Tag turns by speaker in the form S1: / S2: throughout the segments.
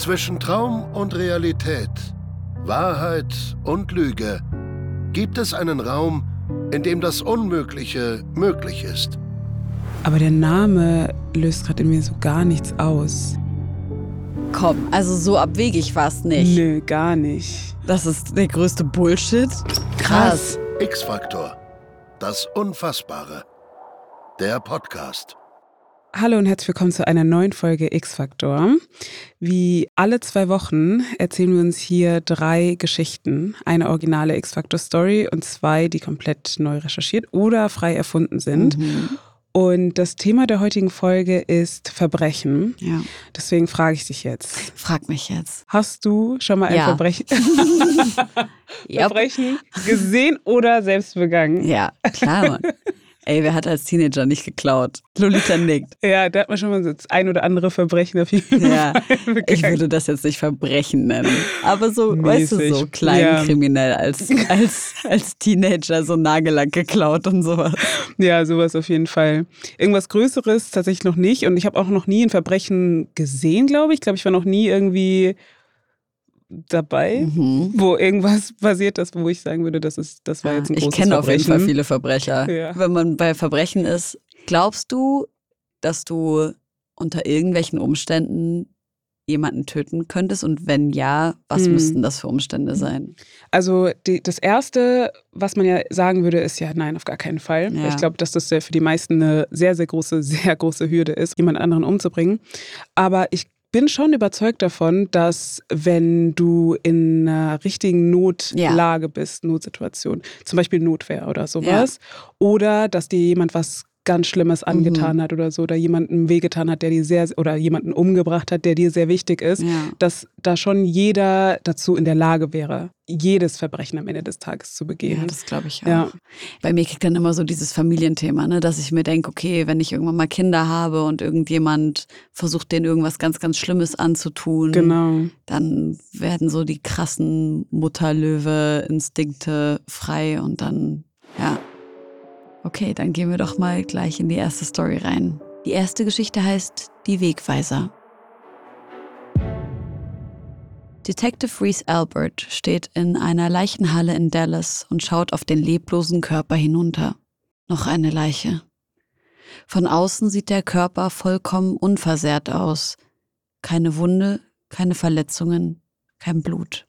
S1: Zwischen Traum und Realität, Wahrheit und Lüge gibt es einen Raum, in dem das Unmögliche möglich ist.
S2: Aber der Name löst gerade in mir so gar nichts aus.
S3: Komm, also so abwegig war es nicht.
S2: Nö, gar nicht.
S3: Das ist der größte Bullshit. Krass.
S1: X-Faktor. Das Unfassbare. Der Podcast.
S2: Hallo und herzlich willkommen zu einer neuen Folge X-Faktor. Wie alle zwei Wochen erzählen wir uns hier drei Geschichten. Eine originale X-Faktor-Story und zwei, die komplett neu recherchiert oder frei erfunden sind.
S3: Mhm.
S2: Und das Thema der heutigen Folge ist Verbrechen.
S3: Ja.
S2: Deswegen frage ich dich jetzt.
S3: Frag mich jetzt.
S2: Hast du schon mal ein
S3: Ja.
S2: Verbrechen,
S3: Ja,
S2: Verbrechen gesehen oder selbst begangen?
S3: ja klar, Mann. Ey, wer hat als Teenager nicht geklaut? Lolita nickt.
S2: Ja, da hat man schon mal so das ein oder andere Verbrechen auf jeden
S3: Ja,
S2: Fall
S3: ich würde das jetzt nicht Verbrechen nennen. Aber so, weißt du,
S2: Mäßig.
S3: so kleinkriminell als, als, als Teenager so Nagellack geklaut und sowas.
S2: Ja, sowas auf jeden Fall. Irgendwas Größeres tatsächlich noch nicht. Und ich habe auch noch nie ein Verbrechen gesehen, glaube ich. Ich glaube, ich war noch nie irgendwie dabei,
S3: Mhm.
S2: wo irgendwas passiert ist, wo ich sagen würde, das, ist, das war
S3: Ja,
S2: jetzt ein
S3: ich
S2: großes
S3: kenne auf jeden. Fall viele Verbrecher.
S2: Ja.
S3: Wenn man bei Verbrechen ist, glaubst du, dass du unter irgendwelchen Umständen jemanden töten könntest? Und wenn ja, was
S2: Hm.
S3: müssten das für Umstände sein?
S2: Also die, das Erste, was man ja sagen würde, ist ja nein, auf gar keinen Fall.
S3: Ja.
S2: Ich glaube, dass das ja für die meisten eine sehr, sehr große, sehr große Hürde ist, jemand anderen umzubringen. Aber ich bin schon überzeugt davon, dass wenn du in einer richtigen Notlage bist, Notsituation, zum Beispiel Notwehr oder sowas, oder dass dir jemand was ganz Schlimmes angetan hat oder so, oder jemanden wehgetan hat, der dir sehr, oder jemanden umgebracht hat, der dir sehr wichtig ist,
S3: Ja.
S2: dass da schon jeder dazu in der Lage wäre, jedes Verbrechen am Ende des Tages zu begehen.
S3: Ja, das glaube ich auch.
S2: Ja.
S3: Bei mir kriegt dann immer so dieses Familienthema, ne, dass ich mir denke, okay, wenn ich irgendwann mal Kinder habe und irgendjemand versucht, denen irgendwas ganz, ganz Schlimmes anzutun,
S2: Genau.
S3: dann werden so die krassen Mutterlöwe-Instinkte frei und dann, ja. Okay, dann gehen wir doch mal gleich in die erste Story rein. Die erste Geschichte heißt Die Wegweiser. Detective Reese Albert steht in einer Leichenhalle in Dallas und schaut auf den leblosen Körper hinunter. Noch eine Leiche. Von außen sieht der Körper vollkommen unversehrt aus. Keine Wunde, keine Verletzungen, kein Blut.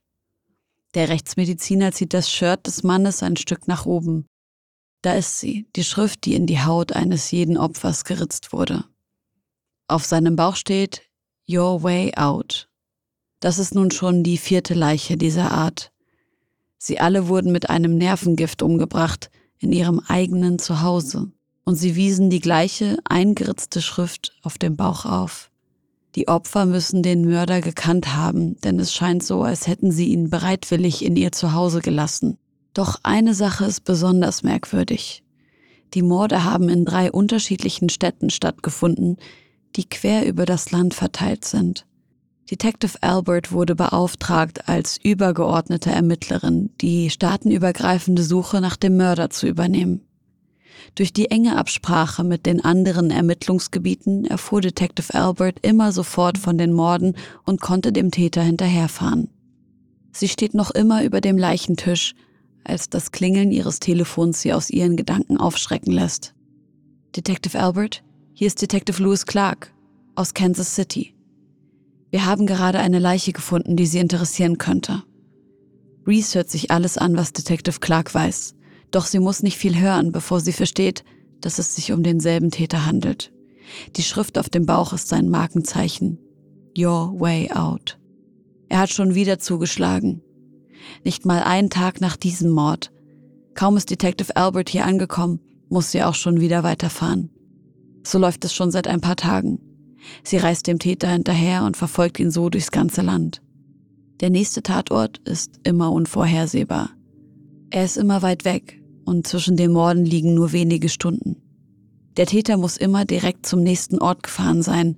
S3: Der Rechtsmediziner zieht das Shirt des Mannes ein Stück nach oben. Da ist sie, die Schrift, die in die Haut eines jeden Opfers geritzt wurde. Auf seinem Bauch steht Your Way Out. Das ist nun schon die vierte Leiche dieser Art. Sie alle wurden mit einem Nervengift umgebracht in ihrem eigenen Zuhause und sie wiesen die gleiche eingeritzte Schrift auf dem Bauch auf. Die Opfer müssen den Mörder gekannt haben, denn es scheint so, als hätten sie ihn bereitwillig in ihr Zuhause gelassen. Doch eine Sache ist besonders merkwürdig. Die Morde haben in drei unterschiedlichen Städten stattgefunden, die quer über das Land verteilt sind. Detective Albert wurde beauftragt, als übergeordnete Ermittlerin die staatenübergreifende Suche nach dem Mörder zu übernehmen. Durch die enge Absprache mit den anderen Ermittlungsgebieten erfuhr Detective Albert immer sofort von den Morden und konnte dem Täter hinterherfahren. Sie steht noch immer über dem Leichentisch, als das Klingeln ihres Telefons sie aus ihren Gedanken aufschrecken lässt. Detective Albert, hier ist Detective Lewis Clark aus Kansas City. Wir haben gerade eine Leiche gefunden, die Sie interessieren könnte. Reese hört sich alles an, was Detective Clark weiß, doch sie muss nicht viel hören, bevor sie versteht, dass es sich um denselben Täter handelt. Die Schrift auf dem Bauch ist sein Markenzeichen. Your Way Out. Er hat schon wieder zugeschlagen. Nicht mal einen Tag nach diesem Mord. Kaum ist Detective Albert hier angekommen, muss sie auch schon wieder weiterfahren. So läuft es schon seit ein paar Tagen. Sie reist dem Täter hinterher und verfolgt ihn so durchs ganze Land. Der nächste Tatort ist immer unvorhersehbar. Er ist immer weit weg und zwischen den Morden liegen nur wenige Stunden. Der Täter muss immer direkt zum nächsten Ort gefahren sein,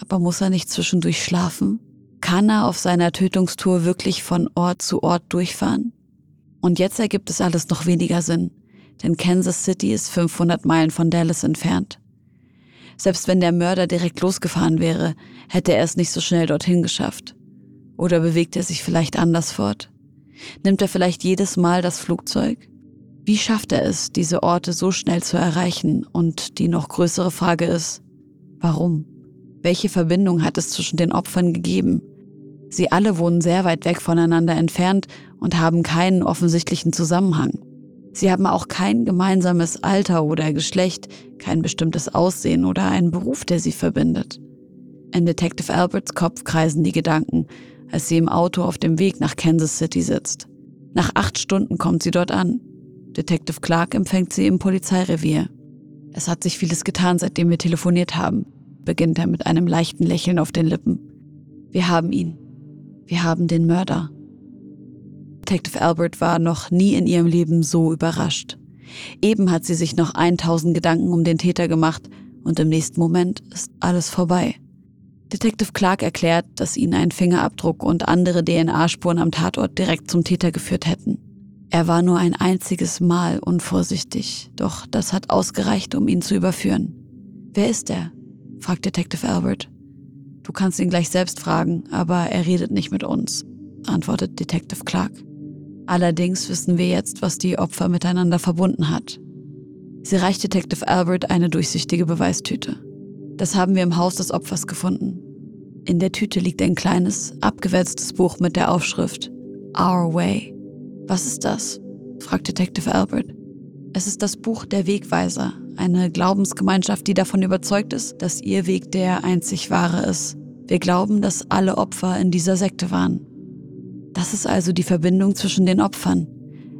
S3: aber muss er nicht zwischendurch schlafen? Kann er auf seiner Tötungstour wirklich von Ort zu Ort durchfahren? Und jetzt ergibt es alles noch weniger Sinn, denn Kansas City ist 500 Meilen von Dallas entfernt. Selbst wenn der Mörder direkt losgefahren wäre, hätte er es nicht so schnell dorthin geschafft. Oder bewegt er sich vielleicht anders fort? Nimmt er vielleicht jedes Mal das Flugzeug? Wie schafft er es, diese Orte so schnell zu erreichen? Und die noch größere Frage ist, warum? Welche Verbindung hat es zwischen den Opfern gegeben? Sie alle wohnen sehr weit weg voneinander entfernt und haben keinen offensichtlichen Zusammenhang. Sie haben auch kein gemeinsames Alter oder Geschlecht, kein bestimmtes Aussehen oder einen Beruf, der sie verbindet. In Detective Alberts Kopf kreisen die Gedanken, als sie im Auto auf dem Weg nach Kansas City sitzt. Nach acht Stunden kommt sie dort an. Detective Clark empfängt sie im Polizeirevier. Es hat sich vieles getan, seitdem wir telefoniert haben, beginnt er mit einem leichten Lächeln auf den Lippen. Wir haben ihn. Wir haben den Mörder. Detective Albert war noch nie in ihrem Leben so überrascht. Eben hat sie sich noch 1000 Gedanken um den Täter gemacht und im nächsten Moment ist alles vorbei. Detective Clark erklärt, dass ihn ein Fingerabdruck und andere DNA-Spuren am Tatort direkt zum Täter geführt hätten. Er war nur ein einziges Mal unvorsichtig, doch das hat ausgereicht, um ihn zu überführen. Wer ist er? fragt Detective Albert. Du kannst ihn gleich selbst fragen, aber er redet nicht mit uns, antwortet Detective Clark. Allerdings wissen wir jetzt, was die Opfer miteinander verbunden hat. Sie reicht Detective Albert eine durchsichtige Beweistüte. Das haben wir im Haus des Opfers gefunden. In der Tüte liegt ein kleines, abgewetztes Buch mit der Aufschrift Our Way. Was ist das? fragt Detective Albert. Es ist das Buch der Wegweiser, eine Glaubensgemeinschaft, die davon überzeugt ist, dass ihr Weg der einzig wahre ist. Wir glauben, dass alle Opfer in dieser Sekte waren. Das ist also die Verbindung zwischen den Opfern.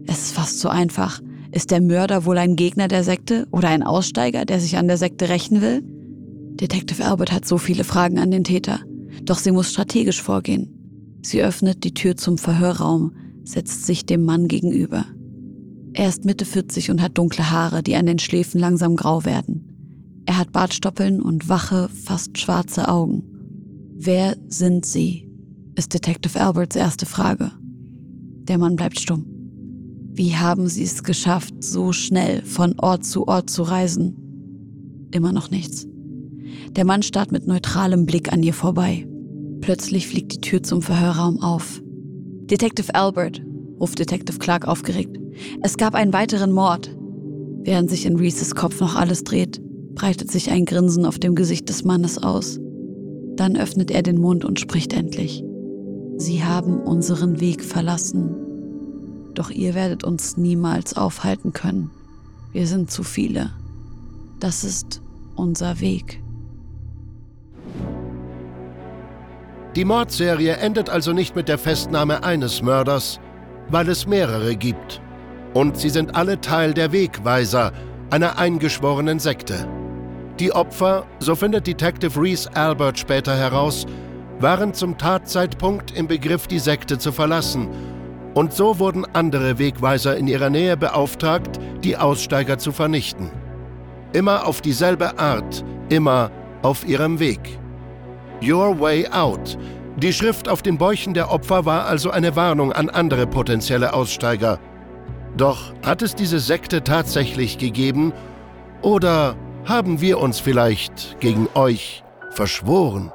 S3: Es ist fast so einfach. Ist der Mörder wohl ein Gegner der Sekte oder ein Aussteiger, der sich an der Sekte rächen will? Detective Albert hat so viele Fragen an den Täter. Doch sie muss strategisch vorgehen. Sie öffnet die Tür zum Verhörraum, setzt sich dem Mann gegenüber. Er ist Mitte 40 und hat dunkle Haare, die an den Schläfen langsam grau werden. Er hat Bartstoppeln und wache, fast schwarze Augen. Wer sind Sie? ist Detective Alberts erste Frage. Der Mann bleibt stumm. Wie haben Sie es geschafft, so schnell von Ort zu Ort zu reisen? Immer noch nichts. Der Mann starrt mit neutralem Blick an ihr vorbei. Plötzlich fliegt die Tür zum Verhörraum auf. Detective Albert, ruft Detective Clark aufgeregt. Es gab einen weiteren Mord. Während sich in Reeses Kopf noch alles dreht, breitet sich ein Grinsen auf dem Gesicht des Mannes aus. Dann öffnet er den Mund und spricht endlich. Sie haben unseren Weg verlassen. Doch ihr werdet uns niemals aufhalten können. Wir sind zu viele. Das ist unser Weg.
S1: Die Mordserie endet also nicht mit der Festnahme eines Mörders, weil es mehrere gibt. Und sie sind alle Teil der Wegweiser, einer eingeschworenen Sekte. Die Opfer, so findet Detective Reese Albert später heraus, waren zum Tatzeitpunkt im Begriff, die Sekte zu verlassen. Und so wurden andere Wegweiser in ihrer Nähe beauftragt, die Aussteiger zu vernichten. Immer auf dieselbe Art, immer auf ihrem Weg. Your Way Out. Die Schrift auf den Bäuchen der Opfer war also eine Warnung an andere potenzielle Aussteiger. Doch hat es diese Sekte tatsächlich gegeben oder haben wir uns vielleicht gegen euch verschworen?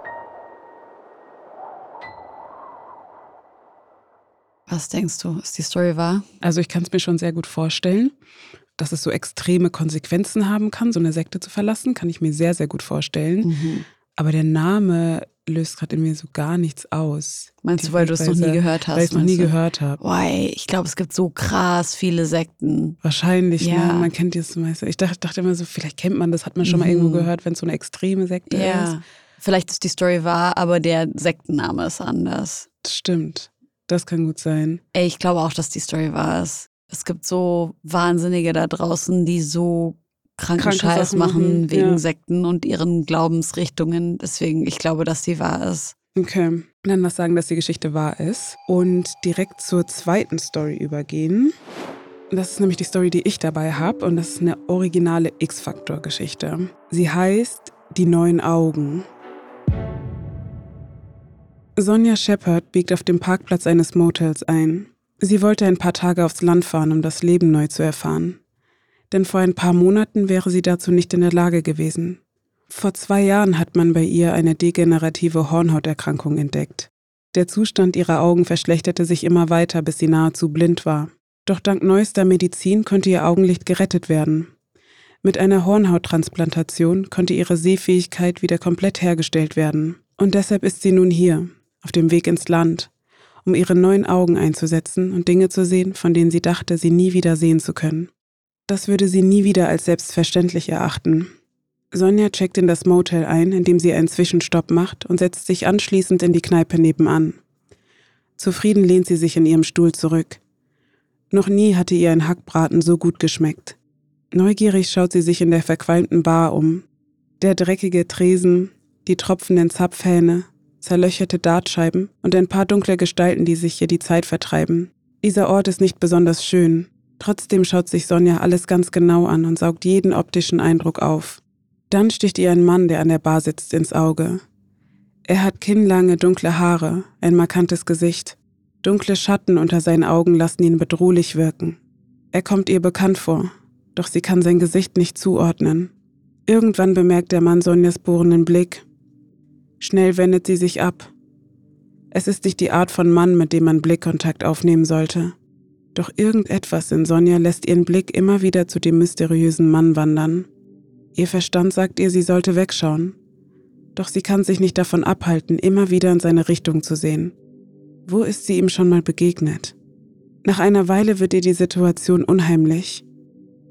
S3: Was denkst du, ist die Story wahr?
S2: Also ich kann es mir schon sehr gut vorstellen, dass es so extreme Konsequenzen haben kann, so eine Sekte zu verlassen, kann ich mir sehr, sehr gut vorstellen. Mhm. Aber der Name löst gerade in mir so gar nichts aus.
S3: Meinst du, weil du es noch nie gehört hast?
S2: Weil ich es noch nie gehört habe.
S3: Boah, ich glaube, es gibt so krass viele Sekten.
S2: Wahrscheinlich, ne? ja. ne? Man kennt die das meiste. Ich dachte, dachte, immer so, vielleicht kennt man das, hat man schon mhm. mal irgendwo gehört, wenn es so eine extreme Sekte ja. ist.
S3: Vielleicht ist die Story wahr, aber der Sektenname ist anders.
S2: Das stimmt. Das kann gut sein.
S3: Ey, ich glaube auch, dass die Story wahr ist. Es gibt so Wahnsinnige da draußen, die so kranken Kranke Scheiß Sachen machen wegen ja. Sekten und ihren Glaubensrichtungen. Deswegen, ich glaube, dass sie wahr ist.
S2: Okay. Dann lass sagen, dass die Geschichte wahr ist und direkt zur zweiten Story übergehen. Das ist nämlich die Story, die ich dabei habe und das ist eine originale X-Faktor-Geschichte. Sie heißt Die neuen Augen. Sonja Shepard biegt auf dem Parkplatz eines Motels ein. Sie wollte ein paar Tage aufs Land fahren, um das Leben neu zu erfahren. Denn vor ein paar Monaten wäre sie dazu nicht in der Lage gewesen. Vor zwei Jahren hat man bei ihr eine degenerative Hornhauterkrankung entdeckt. Der Zustand ihrer Augen verschlechterte sich immer weiter, bis sie nahezu blind war. Doch dank neuester Medizin konnte ihr Augenlicht gerettet werden. Mit einer Hornhauttransplantation konnte ihre Sehfähigkeit wieder komplett hergestellt werden. Und deshalb ist sie nun hier, auf dem Weg ins Land, um ihre neuen Augen einzusetzen und Dinge zu sehen, von denen sie dachte, sie nie wieder sehen zu können. Das würde sie nie wieder als selbstverständlich erachten. Sonja checkt in das Motel ein, indem sie einen Zwischenstopp macht und setzt sich anschließend in die Kneipe nebenan. Zufrieden lehnt sie sich in ihrem Stuhl zurück. Noch nie hatte ihr ein Hackbraten so gut geschmeckt. Neugierig schaut sie sich in der verqualmten Bar um. Der dreckige Tresen, die tropfenden Zapfhähne, zerlöcherte Dartscheiben und ein paar dunkle Gestalten, die sich hier die Zeit vertreiben. Dieser Ort ist nicht besonders schön. Trotzdem schaut sich Sonja alles ganz genau an und saugt jeden optischen Eindruck auf. Dann sticht ihr ein Mann, der an der Bar sitzt, ins Auge. Er hat kinnlange, dunkle Haare, ein markantes Gesicht. Dunkle Schatten unter seinen Augen lassen ihn bedrohlich wirken. Er kommt ihr bekannt vor, doch sie kann sein Gesicht nicht zuordnen. Irgendwann bemerkt der Mann Sonjas bohrenden Blick. Schnell wendet sie sich ab. Es ist nicht die Art von Mann, mit dem man Blickkontakt aufnehmen sollte. Doch irgendetwas in Sonja lässt ihren Blick immer wieder zu dem mysteriösen Mann wandern. Ihr Verstand sagt ihr, sie sollte wegschauen. Doch sie kann sich nicht davon abhalten, immer wieder in seine Richtung zu sehen. Wo ist sie ihm schon mal begegnet? Nach einer Weile wird ihr die Situation unheimlich.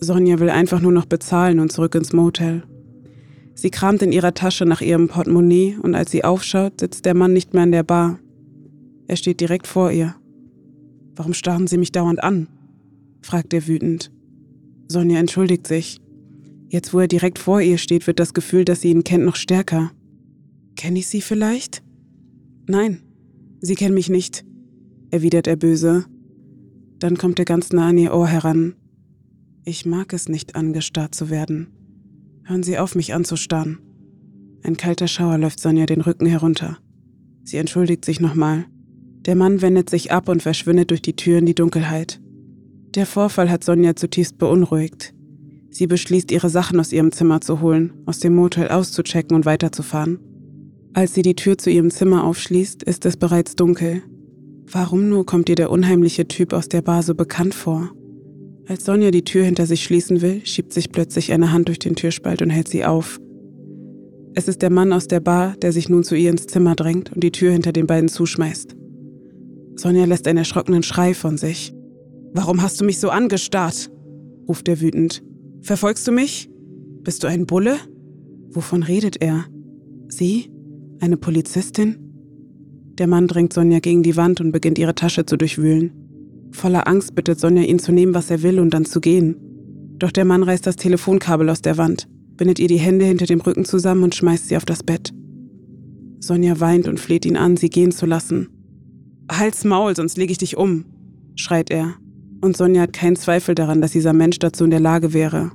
S2: Sonja will einfach nur noch bezahlen und zurück ins Motel. Sie kramt in ihrer Tasche nach ihrem Portemonnaie und als sie aufschaut, sitzt der Mann nicht mehr in der Bar. Er steht direkt vor ihr. Warum starren Sie mich dauernd an? fragt er wütend. Sonja entschuldigt sich. Jetzt, wo er direkt vor ihr steht, wird das Gefühl, dass sie ihn kennt, noch stärker. Kenne ich Sie vielleicht? Nein, Sie kennen mich nicht, erwidert er böse. Dann kommt er ganz nah an ihr Ohr heran. Ich mag es nicht, angestarrt zu werden. Hören Sie auf, mich anzustarren. Ein kalter Schauer läuft Sonja den Rücken herunter. Sie entschuldigt sich nochmal. Der Mann wendet sich ab und verschwindet durch die Tür in die Dunkelheit. Der Vorfall hat Sonja zutiefst beunruhigt. Sie beschließt, ihre Sachen aus ihrem Zimmer zu holen, aus dem Motel auszuchecken und weiterzufahren. Als sie die Tür zu ihrem Zimmer aufschließt, ist es bereits dunkel. Warum nur kommt ihr der unheimliche Typ aus der Bar so bekannt vor? Als Sonja die Tür hinter sich schließen will, schiebt sich plötzlich eine Hand durch den Türspalt und hält sie auf. Es ist der Mann aus der Bar, der sich nun zu ihr ins Zimmer drängt und die Tür hinter den beiden zuschmeißt. Sonja lässt einen erschrockenen Schrei von sich. Warum hast du mich so angestarrt? ruft er wütend. Verfolgst du mich? Bist du ein Bulle? Wovon redet er? Sie? Eine Polizistin? Der Mann drängt Sonja gegen die Wand und beginnt ihre Tasche zu durchwühlen. Voller Angst bittet Sonja ihn zu nehmen, was er will und dann zu gehen. Doch der Mann reißt das Telefonkabel aus der Wand, bindet ihr die Hände hinter dem Rücken zusammen und schmeißt sie auf das Bett. Sonja weint und fleht ihn an, sie gehen zu lassen. Halt's Maul, sonst lege ich dich um, schreit er und Sonja hat keinen Zweifel daran, dass dieser Mensch dazu in der Lage wäre.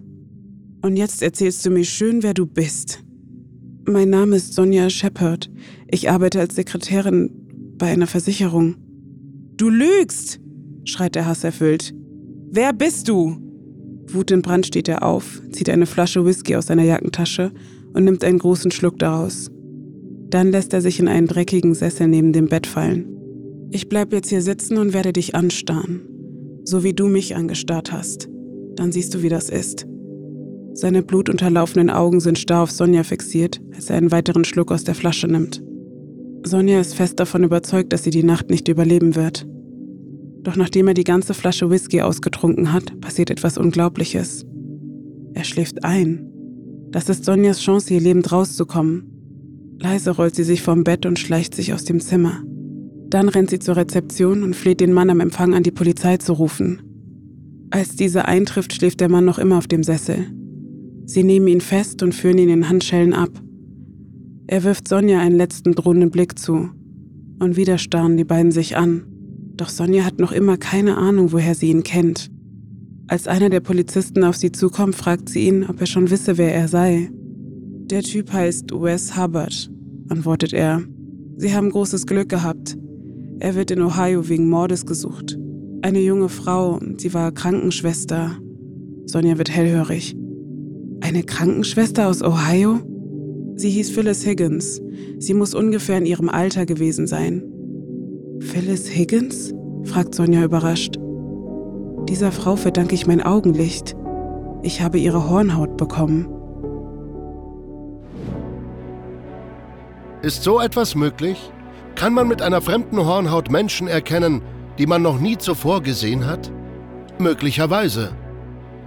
S2: Und jetzt erzählst du mir schön, wer du bist. Mein Name ist Sonja Shepard. Ich arbeite als Sekretärin bei einer Versicherung. Du lügst! schreit er hasserfüllt. Wer bist du? Wut in Brand steht er auf, zieht eine Flasche Whisky aus seiner Jackentasche und nimmt einen großen Schluck daraus. Dann lässt er sich in einen dreckigen Sessel neben dem Bett fallen. Ich bleib jetzt hier sitzen und werde dich anstarren so wie du mich angestarrt hast. Dann siehst du, wie das ist. Seine blutunterlaufenden Augen sind starr auf Sonja fixiert, als er einen weiteren Schluck aus der Flasche nimmt. Sonja ist fest davon überzeugt, dass sie die Nacht nicht überleben wird. Doch nachdem er die ganze Flasche Whisky ausgetrunken hat, passiert etwas Unglaubliches. Er schläft ein. Das ist Sonjas Chance, hier lebend rauszukommen. Leise rollt sie sich vom Bett und schleicht sich aus dem Zimmer. Dann rennt sie zur Rezeption und fleht den Mann am Empfang an, die Polizei zu rufen. Als diese eintrifft, schläft der Mann noch immer auf dem Sessel. Sie nehmen ihn fest und führen ihn in Handschellen ab. Er wirft Sonja einen letzten drohenden Blick zu. Und wieder starren die beiden sich an. Doch Sonja hat noch immer keine Ahnung, woher sie ihn kennt. Als einer der Polizisten auf sie zukommt, fragt sie ihn, ob er schon wisse, wer er sei. Der Typ heißt Wes Hubbard, antwortet er. Sie haben großes Glück gehabt. Er wird in Ohio wegen Mordes gesucht. Eine junge Frau, sie war Krankenschwester. Sonja wird hellhörig. Eine Krankenschwester aus Ohio? Sie hieß Phyllis Higgins. Sie muss ungefähr in ihrem Alter gewesen sein. Phyllis Higgins? fragt Sonja überrascht. Dieser Frau verdanke ich mein Augenlicht. Ich habe ihre Hornhaut bekommen.
S1: Ist so etwas möglich? Kann man mit einer fremden Hornhaut Menschen erkennen, die man noch nie zuvor gesehen hat? Möglicherweise.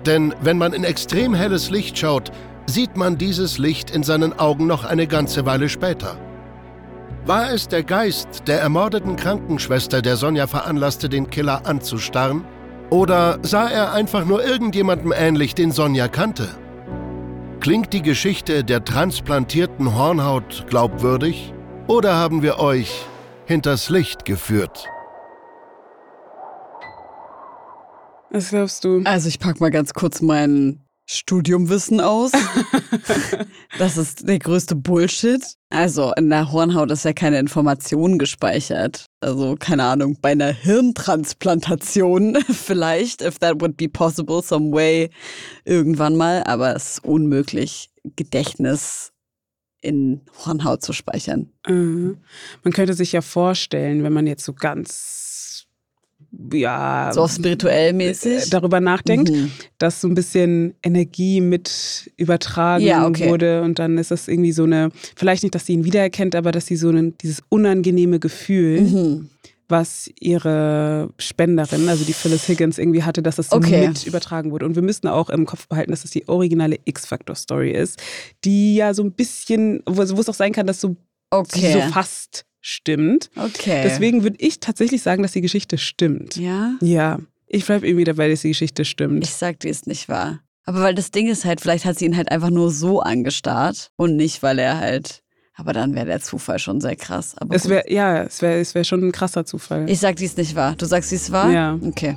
S1: Denn wenn man in extrem helles Licht schaut, sieht man dieses Licht in seinen Augen noch eine ganze Weile später. War es der Geist der ermordeten Krankenschwester, der Sonja veranlasste, den Killer anzustarren? Oder sah er einfach nur irgendjemandem ähnlich, den Sonja kannte? Klingt die Geschichte der transplantierten Hornhaut glaubwürdig? Oder haben wir euch hinters Licht geführt?
S2: Was glaubst du?
S3: Also ich pack mal ganz kurz mein Studiumwissen aus. das ist der größte Bullshit. Also in der Hornhaut ist ja keine Information gespeichert. Also keine Ahnung, bei einer Hirntransplantation vielleicht, if that would be possible some way, irgendwann mal. Aber es ist unmöglich, Gedächtnis in Hornhaut zu speichern.
S2: Mhm. Man könnte sich ja vorstellen, wenn man jetzt so ganz ja,
S3: so spirituell mäßig
S2: äh, darüber nachdenkt, mhm. dass so ein bisschen Energie mit übertragen ja, okay. wurde und dann ist das irgendwie so eine, vielleicht nicht, dass sie ihn wiedererkennt, aber dass sie so ein, dieses unangenehme Gefühl, mhm. Was ihre Spenderin, also die Phyllis Higgins irgendwie hatte, dass das so okay. mit übertragen wurde. Und wir müssen auch im Kopf behalten, dass das die originale X-Factor-Story ist, die ja so ein bisschen, wo, wo es auch sein kann, dass so, okay. so fast stimmt.
S3: Okay.
S2: Deswegen würde ich tatsächlich sagen, dass die Geschichte stimmt.
S3: Ja?
S2: Ja. Ich bleibe irgendwie dabei, dass die Geschichte stimmt.
S3: Ich sag, die ist nicht wahr. Aber weil das Ding ist halt, vielleicht hat sie ihn halt einfach nur so angestarrt und nicht, weil er halt. Aber dann wäre der Zufall schon sehr krass. Aber
S2: es wäre, ja, es wäre es wär schon ein krasser Zufall.
S3: Ich sag, die ist nicht wahr. Du sagst, sie ist wahr?
S2: Ja.
S3: Okay.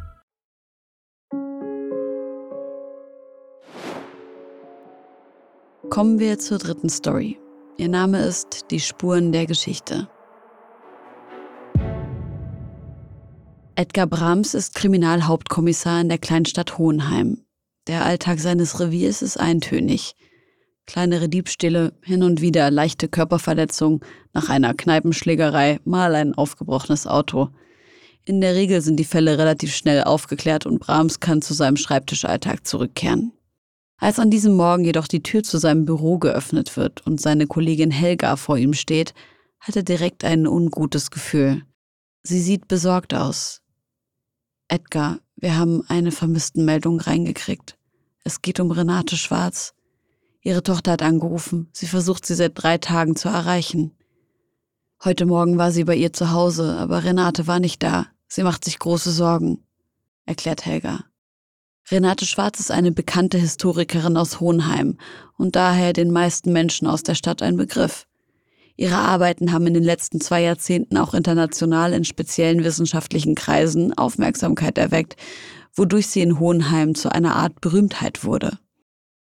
S3: Kommen wir zur dritten Story. Ihr Name ist Die Spuren der Geschichte. Edgar Brahms ist Kriminalhauptkommissar in der Kleinstadt Hohenheim. Der Alltag seines Reviers ist eintönig. Kleinere Diebstähle, hin und wieder leichte Körperverletzungen, nach einer Kneipenschlägerei mal ein aufgebrochenes Auto. In der Regel sind die Fälle relativ schnell aufgeklärt und Brahms kann zu seinem Schreibtischalltag zurückkehren. Als an diesem Morgen jedoch die Tür zu seinem Büro geöffnet wird und seine Kollegin Helga vor ihm steht, hat er direkt ein ungutes Gefühl. Sie sieht besorgt aus. Edgar, wir haben eine Vermisstenmeldung reingekriegt. Es geht um Renate Schwarz. Ihre Tochter hat angerufen. Sie versucht sie seit drei Tagen zu erreichen. Heute Morgen war sie bei ihr zu Hause, aber Renate war nicht da. Sie macht sich große Sorgen, erklärt Helga. Renate Schwarz ist eine bekannte Historikerin aus Hohenheim und daher den meisten Menschen aus der Stadt ein Begriff. Ihre Arbeiten haben in den letzten zwei Jahrzehnten auch international in speziellen wissenschaftlichen Kreisen Aufmerksamkeit erweckt, wodurch sie in Hohenheim zu einer Art Berühmtheit wurde.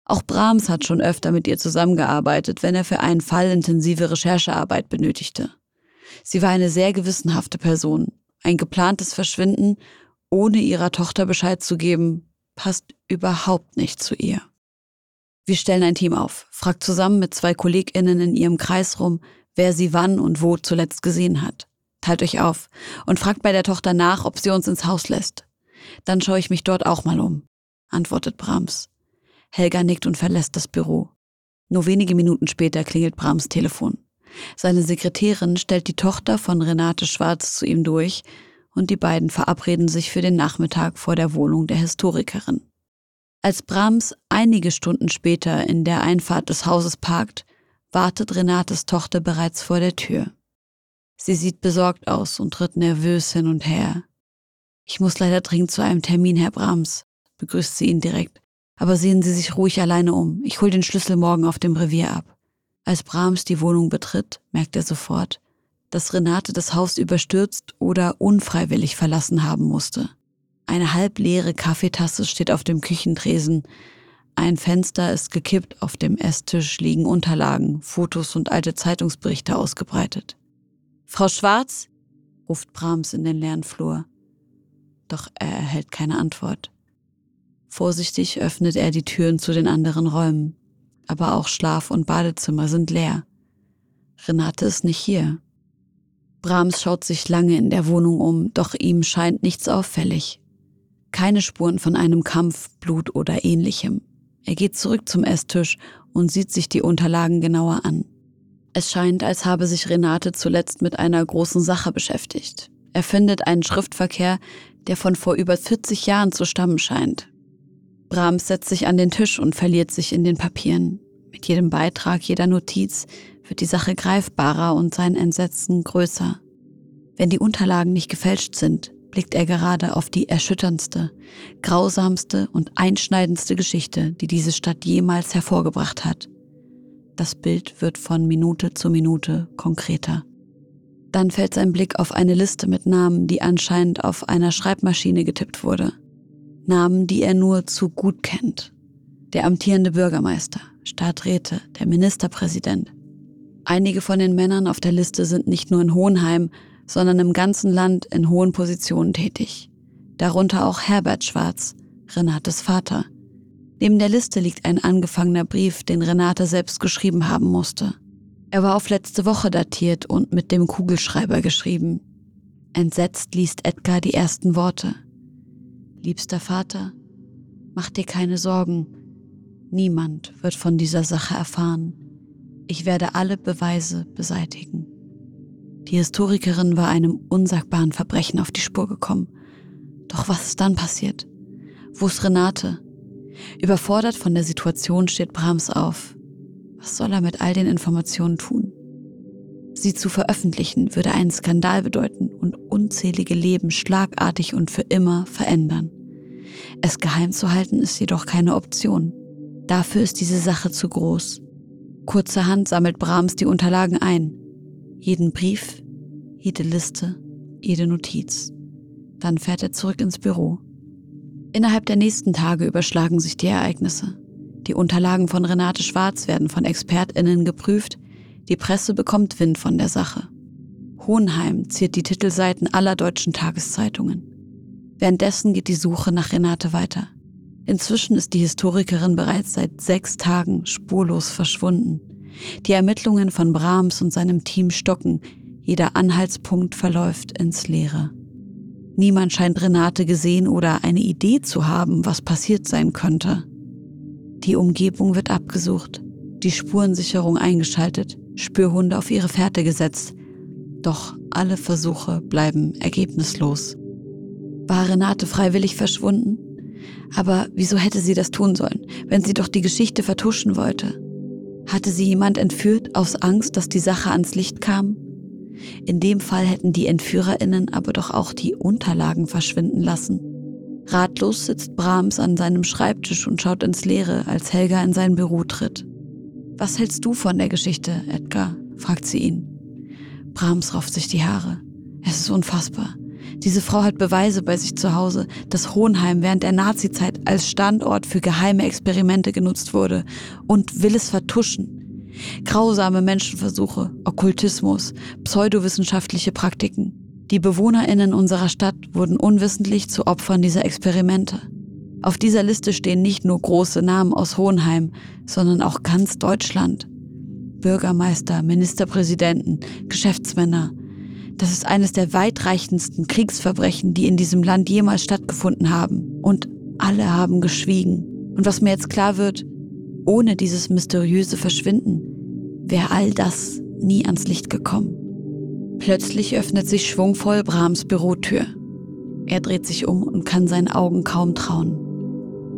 S3: Auch Brahms hat schon öfter mit ihr zusammengearbeitet, wenn er für einen Fall intensive Recherchearbeit benötigte. Sie war eine sehr gewissenhafte Person. Ein geplantes Verschwinden, ohne ihrer Tochter Bescheid zu geben, passt überhaupt nicht zu ihr. Wir stellen ein Team auf, fragt zusammen mit zwei KollegInnen in ihrem Kreis rum, wer sie wann und wo zuletzt gesehen hat. Teilt euch auf und fragt bei der Tochter nach, ob sie uns ins Haus lässt. Dann schaue ich mich dort auch mal um, antwortet Brahms. Helga nickt und verlässt das Büro. Nur wenige Minuten später klingelt Brahms Telefon. Seine Sekretärin stellt die Tochter von Renate Schwarz zu ihm durch und die beiden verabreden sich für den Nachmittag vor der Wohnung der Historikerin. Als Brahms einige Stunden später in der Einfahrt des Hauses parkt, wartet Renates Tochter bereits vor der Tür. Sie sieht besorgt aus und tritt nervös hin und her. Ich muss leider dringend zu einem Termin, Herr Brahms, begrüßt sie ihn direkt. Aber sehen Sie sich ruhig alleine um. Ich hol den Schlüssel morgen auf dem Revier ab. Als Brahms die Wohnung betritt, merkt er sofort, dass Renate das Haus überstürzt oder unfreiwillig verlassen haben musste. Eine halbleere Kaffeetasse steht auf dem Küchentresen. Ein Fenster ist gekippt, auf dem Esstisch liegen Unterlagen, Fotos und alte Zeitungsberichte ausgebreitet. Frau Schwarz? ruft Brahms in den leeren Flur. Doch er erhält keine Antwort. Vorsichtig öffnet er die Türen zu den anderen Räumen, aber auch Schlaf- und Badezimmer sind leer. Renate ist nicht hier. Brahms schaut sich lange in der Wohnung um, doch ihm scheint nichts auffällig. Keine Spuren von einem Kampf, Blut oder ähnlichem. Er geht zurück zum Esstisch und sieht sich die Unterlagen genauer an. Es scheint, als habe sich Renate zuletzt mit einer großen Sache beschäftigt. Er findet einen Schriftverkehr, der von vor über 40 Jahren zu stammen scheint. Brahms setzt sich an den Tisch und verliert sich in den Papieren. Mit jedem Beitrag, jeder Notiz wird die Sache greifbarer und sein Entsetzen größer. Wenn die Unterlagen nicht gefälscht sind, blickt er gerade auf die erschütterndste, grausamste und einschneidendste Geschichte, die diese Stadt jemals hervorgebracht hat. Das Bild wird von Minute zu Minute konkreter. Dann fällt sein Blick auf eine Liste mit Namen, die anscheinend auf einer Schreibmaschine getippt wurde. Namen, die er nur zu gut kennt. Der amtierende Bürgermeister, Stadträte, der Ministerpräsident. Einige von den Männern auf der Liste sind nicht nur in Hohenheim, sondern im ganzen Land in hohen Positionen tätig. Darunter auch Herbert Schwarz, Renates Vater, Neben der Liste liegt ein angefangener Brief, den Renate selbst geschrieben haben musste. Er war auf letzte Woche datiert und mit dem Kugelschreiber geschrieben. Entsetzt liest Edgar die ersten Worte. Liebster Vater, mach dir keine Sorgen. Niemand wird von dieser Sache erfahren. Ich werde alle Beweise beseitigen. Die Historikerin war einem unsagbaren Verbrechen auf die Spur gekommen. Doch was ist dann passiert? Wo ist Renate? Überfordert von der Situation steht Brahms auf. Was soll er mit all den Informationen tun? Sie zu veröffentlichen würde einen Skandal bedeuten und unzählige Leben schlagartig und für immer verändern. Es geheim zu halten ist jedoch keine Option. Dafür ist diese Sache zu groß. Kurzerhand sammelt Brahms die Unterlagen ein. Jeden Brief, jede Liste, jede Notiz. Dann fährt er zurück ins Büro. Innerhalb der nächsten Tage überschlagen sich die Ereignisse. Die Unterlagen von Renate Schwarz werden von Expertinnen geprüft, die Presse bekommt Wind von der Sache. Hohenheim ziert die Titelseiten aller deutschen Tageszeitungen. Währenddessen geht die Suche nach Renate weiter. Inzwischen ist die Historikerin bereits seit sechs Tagen spurlos verschwunden. Die Ermittlungen von Brahms und seinem Team stocken, jeder Anhaltspunkt verläuft ins Leere. Niemand scheint Renate gesehen oder eine Idee zu haben, was passiert sein könnte. Die Umgebung wird abgesucht, die Spurensicherung eingeschaltet, Spürhunde auf ihre Fährte gesetzt. Doch alle Versuche bleiben ergebnislos. War Renate freiwillig verschwunden? Aber wieso hätte sie das tun sollen, wenn sie doch die Geschichte vertuschen wollte? Hatte sie jemand entführt aus Angst, dass die Sache ans Licht kam? In dem Fall hätten die Entführerinnen aber doch auch die Unterlagen verschwinden lassen. Ratlos sitzt Brahms an seinem Schreibtisch und schaut ins Leere, als Helga in sein Büro tritt. Was hältst du von der Geschichte, Edgar? fragt sie ihn. Brahms rauft sich die Haare. Es ist unfassbar. Diese Frau hat Beweise bei sich zu Hause, dass Hohenheim während der Nazizeit als Standort für geheime Experimente genutzt wurde und will es vertuschen. Grausame Menschenversuche, Okkultismus, pseudowissenschaftliche Praktiken. Die BewohnerInnen unserer Stadt wurden unwissentlich zu Opfern dieser Experimente. Auf dieser Liste stehen nicht nur große Namen aus Hohenheim, sondern auch ganz Deutschland. Bürgermeister, Ministerpräsidenten, Geschäftsmänner. Das ist eines der weitreichendsten Kriegsverbrechen, die in diesem Land jemals stattgefunden haben. Und alle haben geschwiegen. Und was mir jetzt klar wird, ohne dieses mysteriöse Verschwinden wäre all das nie ans Licht gekommen. Plötzlich öffnet sich schwungvoll Brahms Bürotür. Er dreht sich um und kann seinen Augen kaum trauen.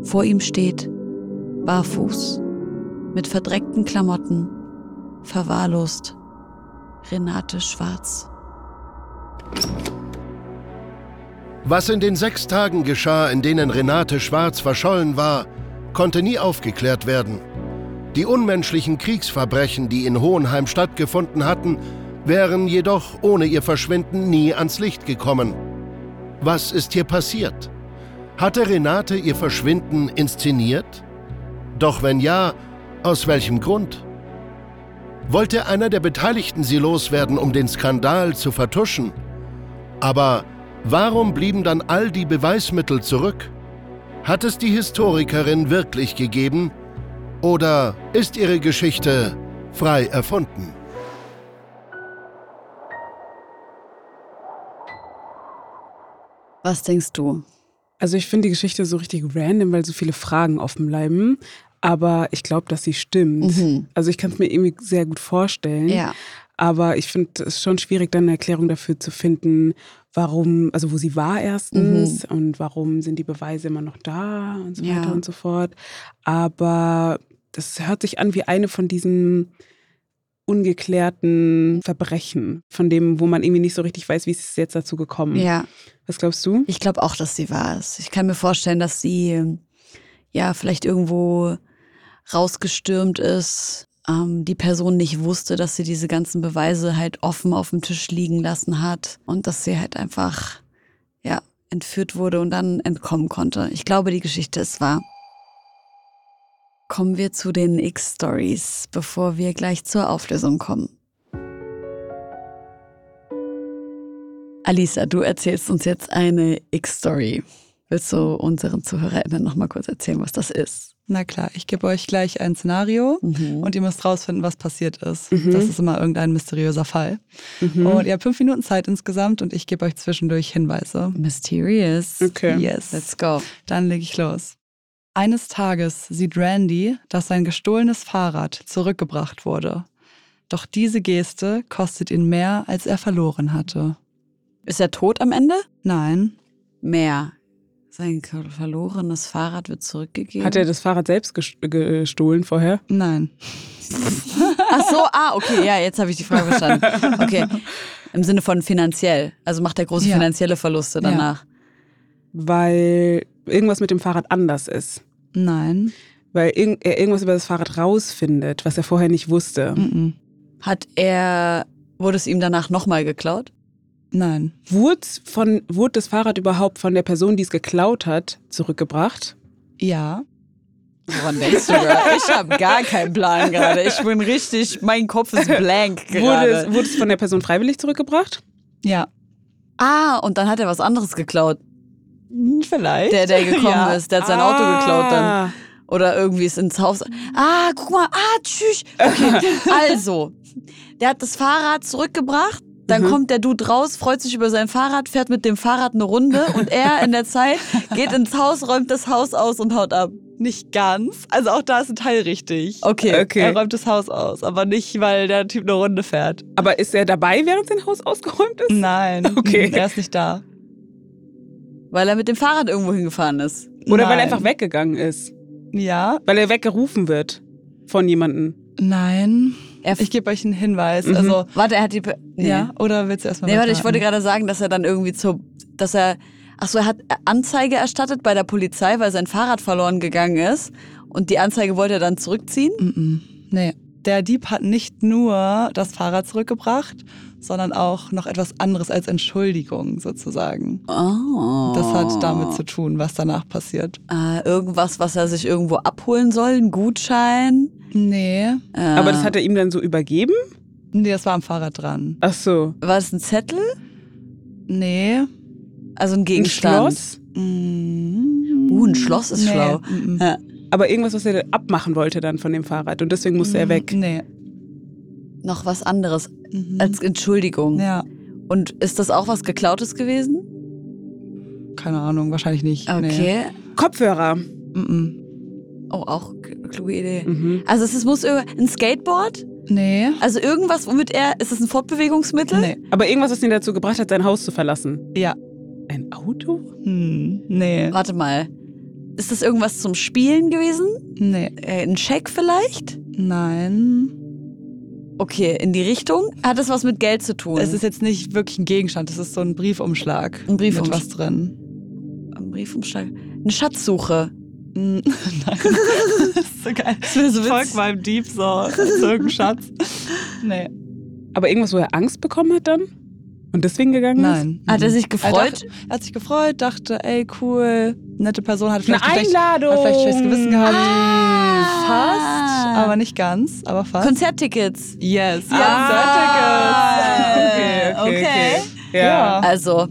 S3: Vor ihm steht, barfuß, mit verdreckten Klamotten, verwahrlost, Renate Schwarz.
S1: Was in den sechs Tagen geschah, in denen Renate Schwarz verschollen war, konnte nie aufgeklärt werden. Die unmenschlichen Kriegsverbrechen, die in Hohenheim stattgefunden hatten, wären jedoch ohne ihr Verschwinden nie ans Licht gekommen. Was ist hier passiert? Hatte Renate ihr Verschwinden inszeniert? Doch wenn ja, aus welchem Grund? Wollte einer der Beteiligten sie loswerden, um den Skandal zu vertuschen? Aber warum blieben dann all die Beweismittel zurück? Hat es die Historikerin wirklich gegeben? Oder ist ihre Geschichte frei erfunden?
S3: Was denkst du?
S2: Also ich finde die Geschichte so richtig random, weil so viele Fragen offen bleiben. Aber ich glaube, dass sie stimmt. Mhm. Also ich kann es mir irgendwie sehr gut vorstellen.
S3: Ja.
S2: Aber ich finde es schon schwierig, dann eine Erklärung dafür zu finden, warum, also wo sie war erstens mhm. und warum sind die Beweise immer noch da und so weiter und so fort. Aber das hört sich an wie eine von diesen ungeklärten Verbrechen, von dem, wo man irgendwie nicht so richtig weiß, wie ist es jetzt dazu gekommen.
S3: Ja.
S2: Was glaubst du?
S3: Ich glaube auch, dass sie war es. Ich kann mir vorstellen, dass sie ja vielleicht irgendwo rausgestürmt ist, ähm, die Person nicht wusste, dass sie diese ganzen Beweise halt offen auf dem Tisch liegen lassen hat und dass sie halt einfach ja entführt wurde und dann entkommen konnte. Ich glaube, die Geschichte ist wahr. Kommen wir zu den X-Stories, bevor wir gleich zur Auflösung kommen. Alisa, du erzählst uns jetzt eine X-Story. Willst du unseren ZuhörerInnen noch mal kurz erzählen, was das ist?
S4: Na klar, ich gebe euch gleich ein Szenario mhm. und ihr müsst rausfinden, was passiert ist. Mhm. Das ist immer irgendein mysteriöser Fall. Mhm. Und ihr habt fünf Minuten Zeit insgesamt und ich gebe euch zwischendurch Hinweise.
S3: Mysterious.
S2: Okay.
S3: Yes. Let's go.
S4: Dann lege ich los. Eines Tages sieht Randy, dass sein gestohlenes Fahrrad zurückgebracht wurde. Doch diese Geste kostet ihn mehr, als er verloren hatte.
S3: Ist er tot am Ende?
S4: Nein.
S3: Mehr. Sein verlorenes Fahrrad wird zurückgegeben.
S2: Hat er das Fahrrad selbst gestohlen vorher?
S4: Nein.
S3: Ach so, ah, okay, ja, jetzt habe ich die Frage verstanden. Okay. Im Sinne von finanziell. Also macht er große ja. finanzielle Verluste danach. Ja.
S2: Weil irgendwas mit dem Fahrrad anders ist.
S4: Nein.
S2: Weil er irgendwas über das Fahrrad rausfindet, was er vorher nicht wusste.
S3: Hat er, wurde es ihm danach nochmal geklaut?
S4: Nein.
S2: Wurde, von, wurde das Fahrrad überhaupt von der Person, die es geklaut hat, zurückgebracht?
S4: Ja.
S3: Woran denkst du gerade? Ich habe gar keinen Plan gerade. Ich bin richtig, mein Kopf ist blank gerade.
S2: Wurde es, wurde es von der Person freiwillig zurückgebracht?
S4: Ja.
S3: Ah, und dann hat er was anderes geklaut.
S4: Hm, vielleicht.
S3: Der, der gekommen ja. ist, der hat sein ah. Auto geklaut dann. Oder irgendwie ist ins Haus. Ah, guck mal, ah, tschüss. Okay, also, der hat das Fahrrad zurückgebracht. Dann mhm. kommt der Dude raus, freut sich über sein Fahrrad, fährt mit dem Fahrrad eine Runde und er in der Zeit geht ins Haus, räumt das Haus aus und haut ab.
S4: Nicht ganz. Also auch da ist ein Teil richtig.
S3: Okay.
S4: okay. Er räumt das Haus aus, aber nicht, weil der Typ eine Runde fährt.
S2: Aber ist er dabei, während sein Haus ausgeräumt ist?
S4: Nein.
S2: Okay.
S4: Er ist nicht da.
S3: Weil er mit dem Fahrrad irgendwo hingefahren ist.
S2: Oder Nein. weil er einfach weggegangen ist.
S4: Ja.
S2: Weil er weggerufen wird von jemandem.
S4: Nein. Ich gebe euch einen Hinweis. Mhm. Also,
S3: warte, er hat die.
S4: Nee. Ja, oder willst du erstmal
S3: Nee, warte, ich wollte gerade sagen, dass er dann irgendwie zu. Dass er. Achso, er hat Anzeige erstattet bei der Polizei, weil sein Fahrrad verloren gegangen ist. Und die Anzeige wollte er dann zurückziehen?
S4: -mm. Nee. Der Dieb hat nicht nur das Fahrrad zurückgebracht, sondern auch noch etwas anderes als Entschuldigung sozusagen.
S3: Oh.
S4: Das hat damit zu tun, was danach passiert.
S3: Äh, irgendwas, was er sich irgendwo abholen soll, ein Gutschein?
S4: Nee.
S2: Äh. Aber das hat er ihm dann so übergeben?
S4: Nee, das war am Fahrrad dran.
S2: Ach so.
S3: War das ein Zettel?
S4: Nee.
S3: Also ein Gegenstand?
S2: Ein Schloss?
S3: Mm. Uh, ein Schloss ist nee. schlau.
S2: Mm -mm. Ja. Aber irgendwas, was er abmachen wollte dann von dem Fahrrad und deswegen musste er weg.
S4: Nee
S3: noch was anderes mhm. als Entschuldigung.
S4: Ja.
S3: Und ist das auch was Geklautes gewesen?
S4: Keine Ahnung, wahrscheinlich nicht.
S3: Okay.
S2: Nee. Kopfhörer.
S4: Mhm.
S3: Oh, auch kluge Idee. Mhm. Also es muss ein Skateboard?
S4: Nee.
S3: Also irgendwas, womit er, ist es ein Fortbewegungsmittel?
S2: Nee. Aber irgendwas, was ihn dazu gebracht hat, sein Haus zu verlassen?
S4: Ja.
S2: Ein Auto?
S4: Hm, nee.
S3: Warte mal. Ist das irgendwas zum Spielen gewesen?
S4: Nee.
S3: Äh, ein Scheck vielleicht?
S4: Nein.
S3: Okay, in die Richtung. Hat das was mit Geld zu tun?
S4: Es ist jetzt nicht wirklich ein Gegenstand, es ist so ein Briefumschlag.
S3: Ein Briefumschlag.
S4: Mit was drin.
S3: Ein Briefumschlag. Eine Schatzsuche.
S4: Nein. das ist so geil. Das
S3: so witzig.
S4: meinem Dieb so, irgendein Schatz. Nee.
S2: Aber irgendwas, wo er Angst bekommen hat dann? Und deswegen gegangen ist?
S4: Nein.
S3: Hat er sich
S4: Er,
S3: gefreut?
S4: dachte, er hat sich gefreut, dachte, ey, cool, nette Person, hat
S2: Eine
S4: vielleicht, schlecht,
S2: Einladung.
S4: hat vielleicht schlechtes Gewissen gehabt.
S3: Ah.
S4: Fast, aber nicht ganz, aber fast.
S3: Konzerttickets.
S4: yes,
S3: Ah.
S4: Konzerttickets.
S2: Okay, okay,
S3: Okay.
S2: okay. Ja.
S3: Also,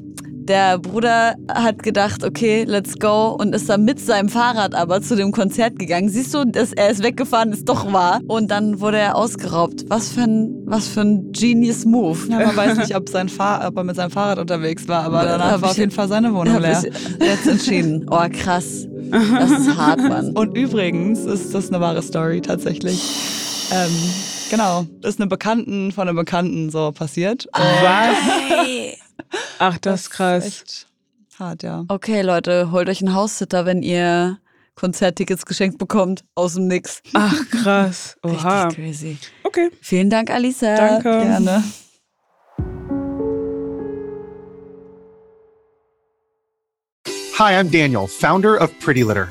S3: der Bruder hat gedacht, okay, let's go und ist dann mit seinem Fahrrad aber zu dem Konzert gegangen. Siehst du, dass er ist weggefahren, ist doch wahr. Und dann wurde er ausgeraubt. Was für ein, was für ein genius Move.
S4: Ja, man weiß nicht, ob, sein Fahr ob er mit seinem Fahrrad unterwegs war, aber danach
S3: Hab
S4: war auf jeden Fall seine Wohnung leer.
S3: jetzt entschieden. Oh, krass. Das ist hart, Mann.
S4: Und übrigens ist das eine wahre Story tatsächlich. Ähm, genau, ist eine Bekannten von einem Bekannten so passiert. Und
S2: Was? Ach, das ist krass.
S4: echt hart, ja.
S3: Okay, Leute, holt euch einen Haussitter, wenn ihr Konzerttickets geschenkt bekommt. Aus dem Nix.
S2: Ach, krass. Oha.
S3: Richtig crazy.
S2: Okay.
S3: Vielen Dank, Alisa.
S2: Danke.
S4: Gerne.
S5: Hi, I'm Daniel, founder of Pretty Litter.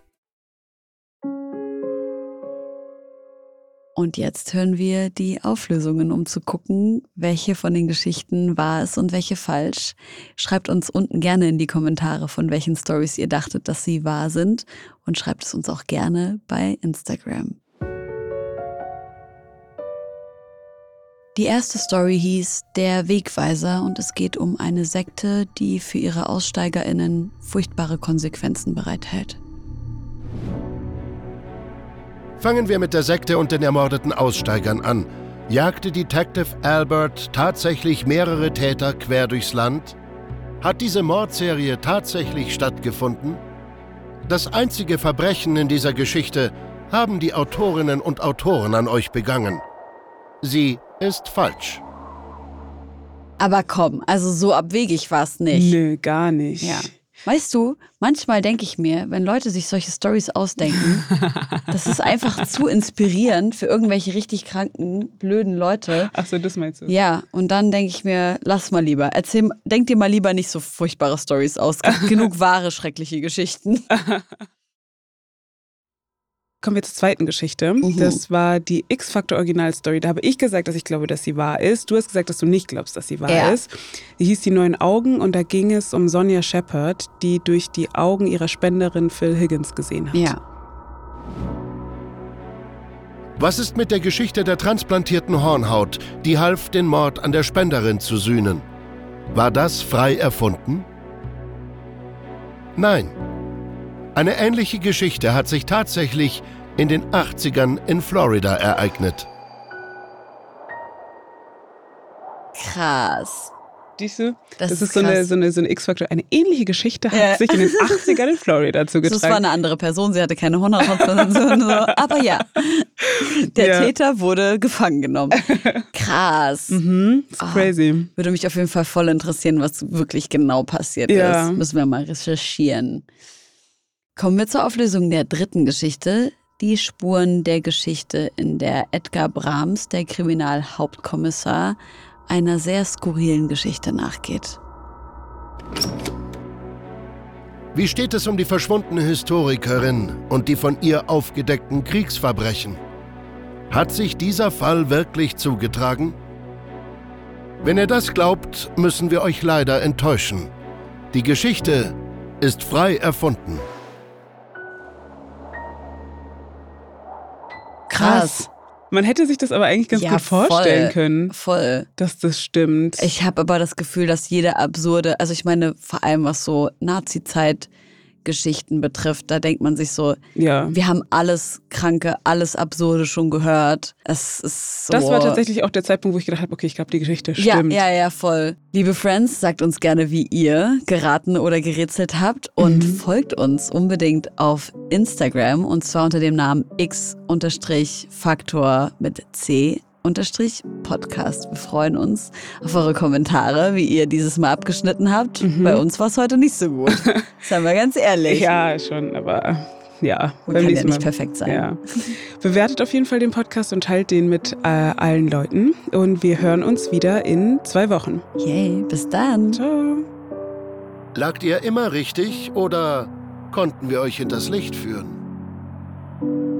S3: Und jetzt hören wir die Auflösungen, um zu gucken, welche von den Geschichten wahr ist und welche falsch. Schreibt uns unten gerne in die Kommentare, von welchen Stories ihr dachtet, dass sie wahr sind. Und schreibt es uns auch gerne bei Instagram. Die erste Story hieß Der Wegweiser und es geht um eine Sekte, die für ihre AussteigerInnen furchtbare Konsequenzen bereithält.
S1: Fangen wir mit der Sekte und den ermordeten Aussteigern an. Jagte Detective Albert tatsächlich mehrere Täter quer durchs Land? Hat diese Mordserie tatsächlich stattgefunden? Das einzige Verbrechen in dieser Geschichte haben die Autorinnen und Autoren an euch begangen. Sie ist falsch.
S3: Aber komm, also so abwegig war es nicht.
S2: Nö, gar nicht.
S3: Ja. Weißt du, manchmal denke ich mir, wenn Leute sich solche Stories ausdenken, das ist einfach zu inspirierend für irgendwelche richtig kranken, blöden Leute.
S2: Achso, das meinst du?
S3: Ja, und dann denke ich mir, lass mal lieber. Erzähl, denk dir mal lieber nicht so furchtbare Stories aus. Genug wahre, schreckliche Geschichten.
S2: Kommen wir zur zweiten Geschichte.
S3: Mhm.
S2: Das war die X-Factor Original-Story. Da habe ich gesagt, dass ich glaube, dass sie wahr ist. Du hast gesagt, dass du nicht glaubst, dass sie wahr
S3: Ja.
S2: ist. Die hieß Die neuen Augen und da ging es um Sonja Shepard, die durch die Augen ihrer Spenderin Phil Higgins gesehen hat.
S3: Ja.
S1: Was ist mit der Geschichte der transplantierten Hornhaut, die half, den Mord an der Spenderin zu sühnen? War das frei erfunden? Nein. Eine ähnliche Geschichte hat sich tatsächlich in den 80ern in Florida ereignet.
S3: Krass.
S2: Siehst du?
S3: Das
S2: Das,
S3: ist
S2: ist, so eine, so eine, so eine X-Factor. Eine ähnliche Geschichte hat
S3: Ja.
S2: sich in den 80ern in Florida
S3: Das war
S2: zugetragen.
S3: eine andere Person, sie hatte keine so. Aber ja, der
S2: Ja.
S3: Täter wurde gefangen genommen. Krass.
S2: Mhm, ist
S3: Ah.
S2: crazy.
S3: Würde mich auf jeden Fall voll interessieren, was wirklich genau passiert
S2: Ja.
S3: ist. Müssen wir mal recherchieren. Kommen wir zur Auflösung der dritten Geschichte. Die Spuren der Geschichte, in der Edgar Brahms, der Kriminalhauptkommissar, einer sehr skurrilen Geschichte nachgeht.
S1: Wie steht es um die verschwundene Historikerin und die von ihr aufgedeckten Kriegsverbrechen? Hat sich dieser Fall wirklich zugetragen? Wenn ihr das glaubt, müssen wir euch leider enttäuschen. Die Geschichte ist frei erfunden.
S3: Krass.
S2: Man hätte sich das aber eigentlich ganz
S3: Ja,
S2: gut vorstellen
S3: voll.
S2: können,
S3: Voll.
S2: dass das stimmt.
S3: Ich habe aber das Gefühl, dass jede absurde, also ich meine, vor allem was so Nazi-Zeit Geschichten betrifft. Da denkt man sich so, ja. wir haben alles Kranke, alles Absurde schon gehört. Es ist so.
S2: Das war tatsächlich auch der Zeitpunkt, wo ich gedacht habe, okay, ich glaube, die Geschichte stimmt.
S3: Ja, ja, ja, voll. Liebe Friends, sagt uns gerne, wie ihr geraten oder gerätselt habt und mhm. folgt uns unbedingt auf Instagram und zwar unter dem Namen x-faktor mit C unterstrich Podcast. Wir freuen uns auf eure Kommentare, wie ihr dieses Mal abgeschnitten habt. Mhm. Bei uns war es heute nicht so gut. Seien wir ganz ehrlich.
S2: Ja, schon, aber ja.
S3: Und kann ja nicht perfekt sein. Ja.
S2: Bewertet auf jeden Fall den Podcast und teilt den mit äh, allen Leuten. Und wir hören uns wieder in zwei Wochen.
S3: Yay, bis dann.
S2: Ciao.
S1: Lagt ihr immer richtig oder konnten wir euch hinters Licht führen?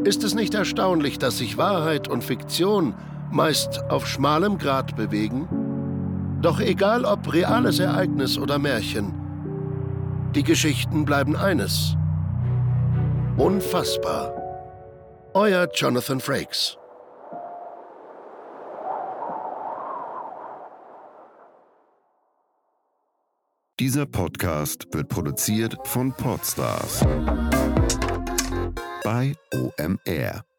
S1: Ist es nicht erstaunlich, dass sich Wahrheit und Fiktion meist auf schmalem Grat bewegen? Doch egal ob reales Ereignis oder Märchen, die Geschichten bleiben eines. Unfassbar. Euer Jonathan Frakes.
S6: Dieser Podcast wird produziert von Podstars bei OMR.